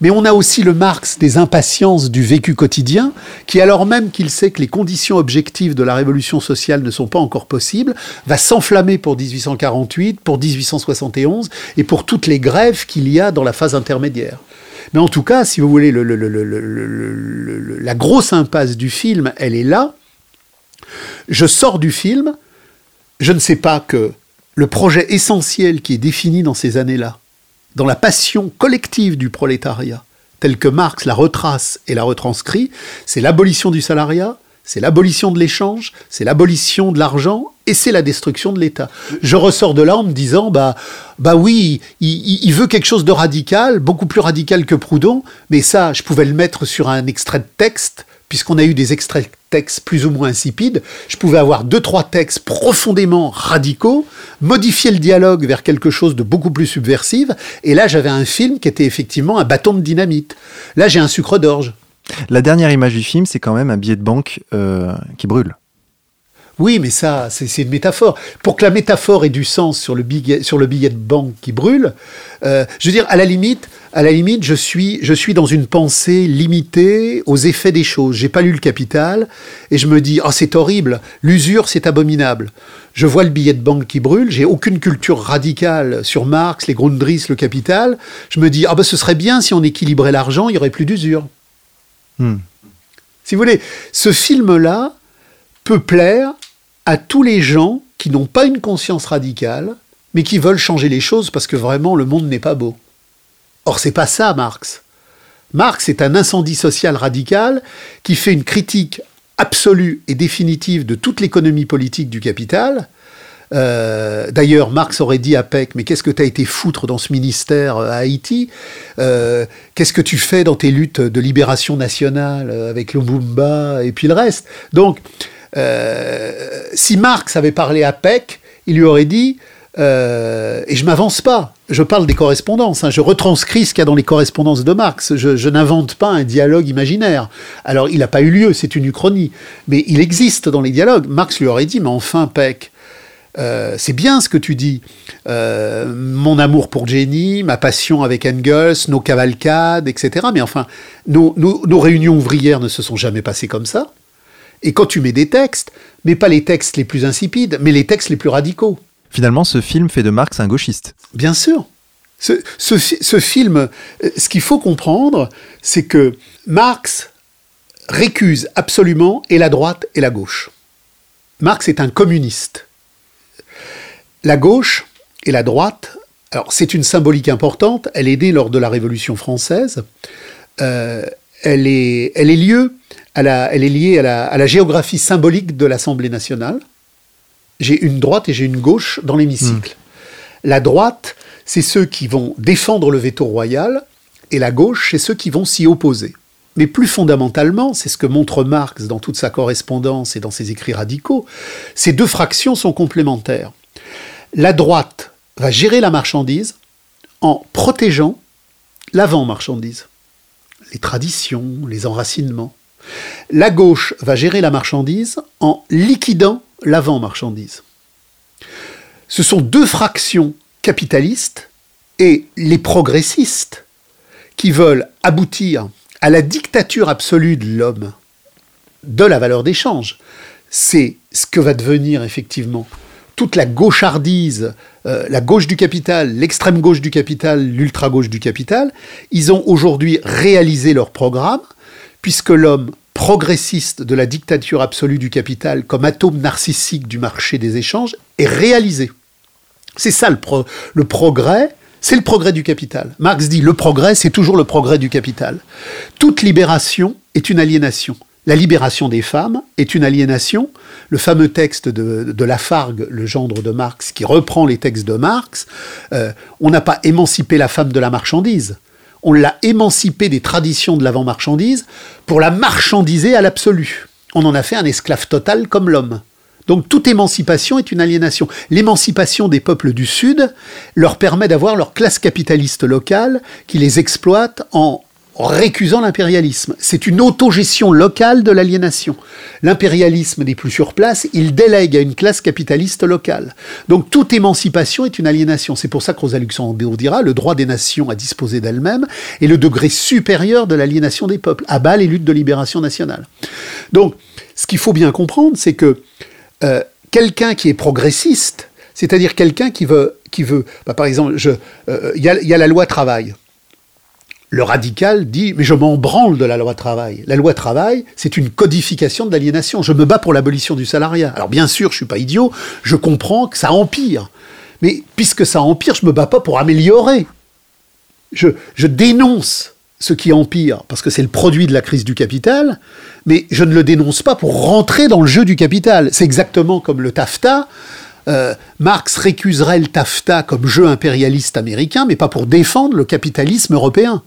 mais on a aussi le Marx des impatiences du vécu quotidien, qui alors même qu'il sait que les conditions objectives de la révolution sociale ne sont pas encore possibles, va s'enflammer pour 1848, pour 1871 et pour toutes les grèves qu'il y a dans la phase intermédiaire. Mais en tout cas, si vous voulez, la grosse impasse du film, elle est là. Je sors du film, je ne sais pas que le projet essentiel qui est défini dans ces années-là, dans la passion collective du prolétariat, tel que Marx la retrace et la retranscrit, c'est l'abolition du salariat, c'est l'abolition de l'échange, c'est l'abolition de l'argent et c'est la destruction de l'État. Je ressors de là en me disant, bah, bah oui, il, veut quelque chose de radical, beaucoup plus radical que Proudhon, mais ça, je pouvais le mettre sur un extrait de texte, puisqu'on a eu des extraits textes plus ou moins insipides. Je pouvais avoir deux, trois textes profondément radicaux, modifier le dialogue vers quelque chose de beaucoup plus subversif, et là, j'avais un film qui était effectivement un bâton de dynamite. Là, j'ai un sucre d'orge. La dernière image du film, c'est quand même un billet de banque euh, qui brûle. Oui, mais ça, c'est une métaphore. Pour que la métaphore ait du sens sur le billet, sur le billet de banque qui brûle, euh, je veux dire, à la limite, à la limite, je suis, je suis dans une pensée limitée aux effets des choses. J'ai pas lu le Capital et je me dis, oh, c'est horrible, l'usure, c'est abominable. Je vois le billet de banque qui brûle, j'ai aucune culture radicale sur Marx, les Grundrisse, le Capital. Je me dis, ah ben, ce serait bien si on équilibrait l'argent, il y aurait plus d'usure. Hmm. Si vous voulez, ce film-là peut plaire à tous les gens qui n'ont pas une conscience radicale, mais qui veulent changer les choses parce que vraiment le monde n'est pas beau. Or, c'est pas ça, Marx. Marx est un incendie social radical qui fait une critique absolue et définitive de toute l'économie politique du capital, euh, d'ailleurs, Marx aurait dit à Peck, mais qu'est-ce que tu as été foutre dans ce ministère euh, à Haïti? Euh, Qu'est-ce que tu fais dans tes luttes de libération nationale avec Lumumba et puis le reste? Donc, si Marx avait parlé à Peck, il lui aurait dit, et je m'avance pas, je parle des correspondances, hein, je retranscris ce qu'il y a dans les correspondances de Marx, je, n'invente pas un dialogue imaginaire. Alors, il n'a pas eu lieu, c'est une uchronie, mais il existe dans les dialogues. Marx lui aurait dit, mais enfin, Peck, euh, c'est bien ce que tu dis. Euh, mon amour pour Jenny, ma passion avec Engels, nos cavalcades, etc. Mais enfin, nos, réunions ouvrières ne se sont jamais passées comme ça. Et quand tu mets des textes, mais pas les textes les plus insipides, mais les textes les plus radicaux. Finalement, ce film fait de Marx un gauchiste. Bien sûr. ce film, euh, ce qu'il faut comprendre, c'est que Marx récuse absolument et la droite et la gauche. Marx est un communiste. La gauche et la droite, alors c'est une symbolique importante, elle est née lors de la Révolution française, euh, elle, est, elle, est lieu à la, elle est liée à la, à la géographie symbolique de l'Assemblée nationale. J'ai une droite et j'ai une gauche dans l'hémicycle. Hmm. La droite, c'est ceux qui vont défendre le veto royal, et la gauche, c'est ceux qui vont s'y opposer. Mais plus fondamentalement, c'est ce que montre Marx dans toute sa correspondance et dans ses écrits radicaux, ces deux fractions sont complémentaires. La droite va gérer la marchandise en protégeant l'avant-marchandise, les traditions, les enracinements. La gauche va gérer la marchandise en liquidant l'avant-marchandise. Ce sont deux fractions capitalistes et les progressistes qui veulent aboutir à la dictature absolue de l'homme, de la valeur d'échange. C'est ce que va devenir effectivement toute la gauchardise, euh, la gauche du capital, l'extrême gauche du capital, l'ultra gauche du capital, ils ont aujourd'hui réalisé leur programme, puisque l'homme progressiste de la dictature absolue du capital comme atome narcissique du marché des échanges est réalisé. C'est ça le, progrès, c'est le progrès du capital. Marx dit le progrès, c'est toujours le progrès du capital. Toute libération est une aliénation. La libération des femmes est une aliénation. Le fameux texte de, Lafargue, le gendre de Marx, qui reprend les textes de Marx, euh, on n'a pas émancipé la femme de la marchandise. On l'a émancipée des traditions de l'avant-marchandise pour la marchandiser à l'absolu. On en a fait un esclave total comme l'homme. Donc toute émancipation est une aliénation. L'émancipation des peuples du Sud leur permet d'avoir leur classe capitaliste locale qui les exploite en récusant l'impérialisme. C'est une autogestion locale de l'aliénation. L'impérialisme n'est plus sur place, il délègue à une classe capitaliste locale. Donc toute émancipation est une aliénation. C'est pour ça que Rosa Luxembourg dira le droit des nations à disposer d'elles-mêmes est le degré supérieur de l'aliénation des peuples, à bas les luttes de libération nationale. Donc ce qu'il faut bien comprendre, c'est que euh, quelqu'un qui est progressiste, c'est-à-dire quelqu'un qui veut, qui veut bah, par exemple, euh, il y, a la loi travail. Le radical dit mais je m'en branle de la loi travail. La loi travail, c'est une codification de l'aliénation. Je me bats pour l'abolition du salariat. Alors bien sûr, je suis pas idiot, je comprends que ça empire. Mais puisque ça empire, je me bats pas pour améliorer. Je, je dénonce ce qui empire, parce que c'est le produit de la crise du capital, mais je ne le dénonce pas pour rentrer dans le jeu du capital. C'est exactement comme le TAFTA. Euh, Marx récuserait le TAFTA comme jeu impérialiste américain, mais pas pour défendre le capitalisme européen.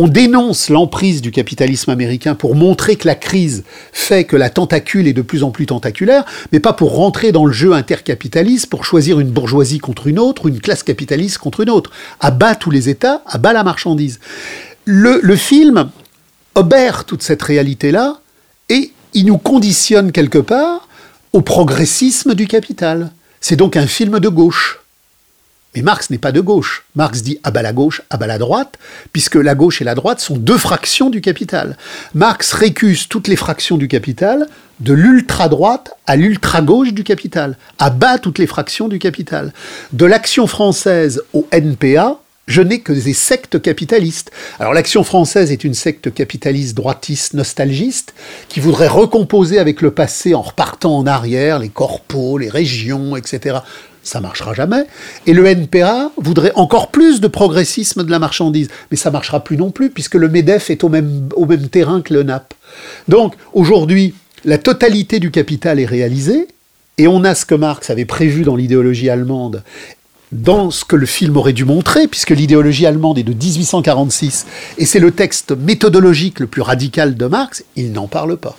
On dénonce l'emprise du capitalisme américain pour montrer que la crise fait que la tentacule est de plus en plus tentaculaire, mais pas pour rentrer dans le jeu intercapitaliste pour choisir une bourgeoisie contre une autre une classe capitaliste contre une autre. À bas tous les États, à bas la marchandise le, film obère toute cette réalité-là et il nous conditionne quelque part au progressisme du capital. C'est donc un film de gauche. Mais Marx n'est pas de gauche. Marx dit à bas la gauche, à bas la droite, puisque la gauche et la droite sont deux fractions du capital. Marx récuse toutes les fractions du capital, de l'ultra-droite à l'ultra-gauche du capital, à bas toutes les fractions du capital. De l'action française au NPA, je n'ai que des sectes capitalistes. Alors l'action française est une secte capitaliste droitiste nostalgiste qui voudrait recomposer avec le passé en repartant en arrière les corpos, les régions, etc. Ça marchera jamais. Et le NPA voudrait encore plus de progressisme de la marchandise. Mais ça marchera plus non plus puisque le MEDEF est au même, au même terrain que le NAP. Donc aujourd'hui, la totalité du capital est réalisée. Et on a ce que Marx avait prévu dans l'idéologie allemande dans ce que le film aurait dû montrer, puisque l'idéologie allemande est de 1846, et c'est le texte méthodologique le plus radical de Marx, il n'en parle pas.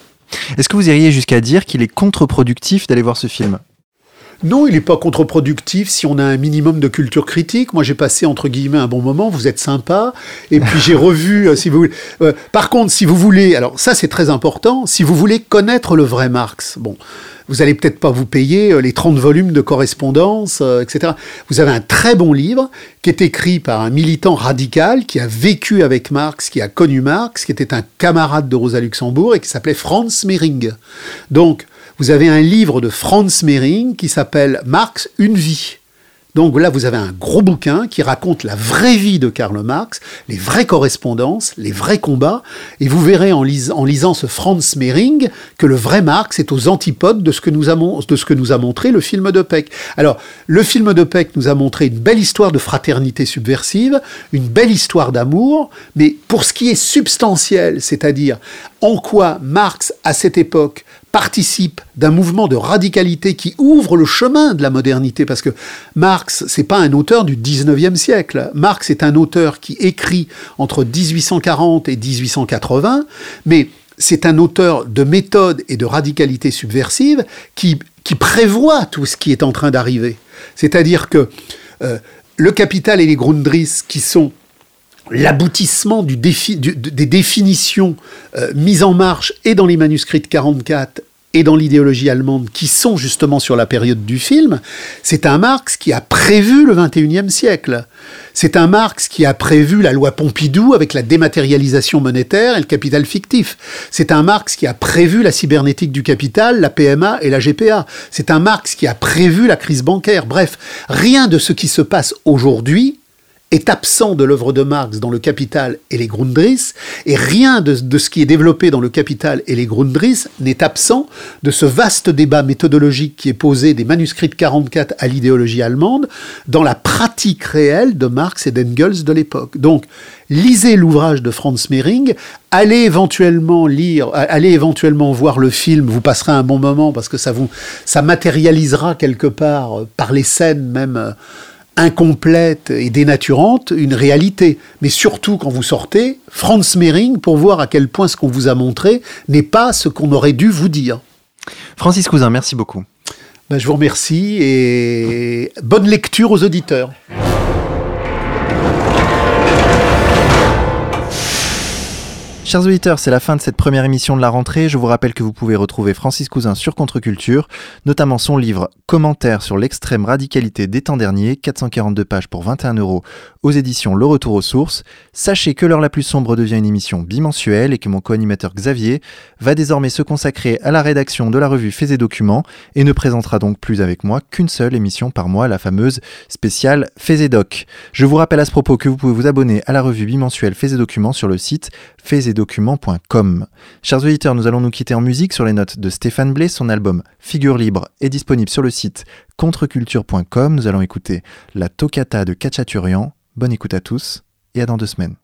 Est-ce que vous iriez jusqu'à dire qu'il est contre-productif d'aller voir ce film? Non, il n'est pas contre-productif si on a un minimum de culture critique. Moi, j'ai passé entre guillemets un bon moment. Vous êtes sympa. Et puis j'ai revu, euh, si vous voulez. Euh, par contre, si vous voulez, alors ça c'est très important. Si vous voulez connaître le vrai Marx, bon, vous allez peut-être pas vous payer euh, les 30 volumes de correspondance, etc. Vous avez un très bon livre qui est écrit par un militant radical qui a vécu avec Marx, qui a connu Marx, qui était un camarade de Rosa Luxembourg et qui s'appelait Franz Mehring. Donc, vous avez un livre de Franz Mehring qui s'appelle Marx, une vie. Donc là, vous avez un gros bouquin qui raconte la vraie vie de Karl Marx, les vraies correspondances, les vrais combats, et vous verrez en, lisant ce Franz Mehring que le vrai Marx est aux antipodes de ce que nous a, de ce que nous a montré le film de Peck. Alors, le film de Peck nous a montré une belle histoire de fraternité subversive, une belle histoire d'amour, mais pour ce qui est substantiel, c'est-à-dire en quoi Marx, à cette époque, participe d'un mouvement de radicalité qui ouvre le chemin de la modernité, parce que Marx, c'est pas un auteur du 19e siècle. Marx est un auteur qui écrit entre 1840 et 1880, mais c'est un auteur de méthode et de radicalité subversive qui, qui prévoit tout ce qui est en train d'arriver. C'est-à-dire que euh, le Capital et les Grundrisse, qui sont l'aboutissement des définitions euh, mises en marche et dans les manuscrits de 44 et dans l'idéologie allemande qui sont justement sur la période du film, c'est un Marx qui a prévu le 21e siècle. C'est un Marx qui a prévu la loi Pompidou avec la dématérialisation monétaire et le capital fictif. C'est un Marx qui a prévu la cybernétique du capital, la PMA et la GPA. C'est un Marx qui a prévu la crise bancaire. Bref, rien de ce qui se passe aujourd'hui est absent de l'œuvre de Marx dans le Capital et les Grundrisse, et rien de, ce qui est développé dans le Capital et les Grundrisse n'est absent de ce vaste débat méthodologique qui est posé des manuscrits de 44 à l'idéologie allemande dans la pratique réelle de Marx et d'Engels de l'époque. Donc, lisez l'ouvrage de Franz Mehring, allez éventuellement lire, allez éventuellement voir le film, vous passerez un bon moment parce que ça vous, ça matérialisera quelque part euh, par les scènes même euh, incomplète et dénaturante une réalité. Mais surtout quand vous sortez, Franz Mehring, pour voir à quel point ce qu'on vous a montré n'est pas ce qu'on aurait dû vous dire. Francis Cousin, merci beaucoup. Ben, je vous remercie et bonne lecture aux auditeurs. Chers auditeurs, c'est la fin de cette première émission de la rentrée. Je vous rappelle que vous pouvez retrouver Francis Cousin sur Contre-Culture, notamment son livre Commentaires sur l'extrême radicalité des temps derniers, 442 pages pour 21 euros aux éditions Le Retour aux Sources. Sachez que L'heure la plus sombre devient une émission bimensuelle et que mon co-animateur Xavier va désormais se consacrer à la rédaction de la revue Faits et Documents et ne présentera donc plus avec moi qu'une seule émission par mois, la fameuse spéciale Faits et Doc. Je vous rappelle à ce propos que vous pouvez vous abonner à la revue bimensuelle Faits et Documents sur le site faits Chers auditeurs, nous allons nous quitter en musique sur les notes de Stéphane Blé. Son album Figure libre est disponible sur le site contreculture.com. Nous allons écouter la toccata de Kachaturian. Bonne écoute à tous et à dans deux semaines.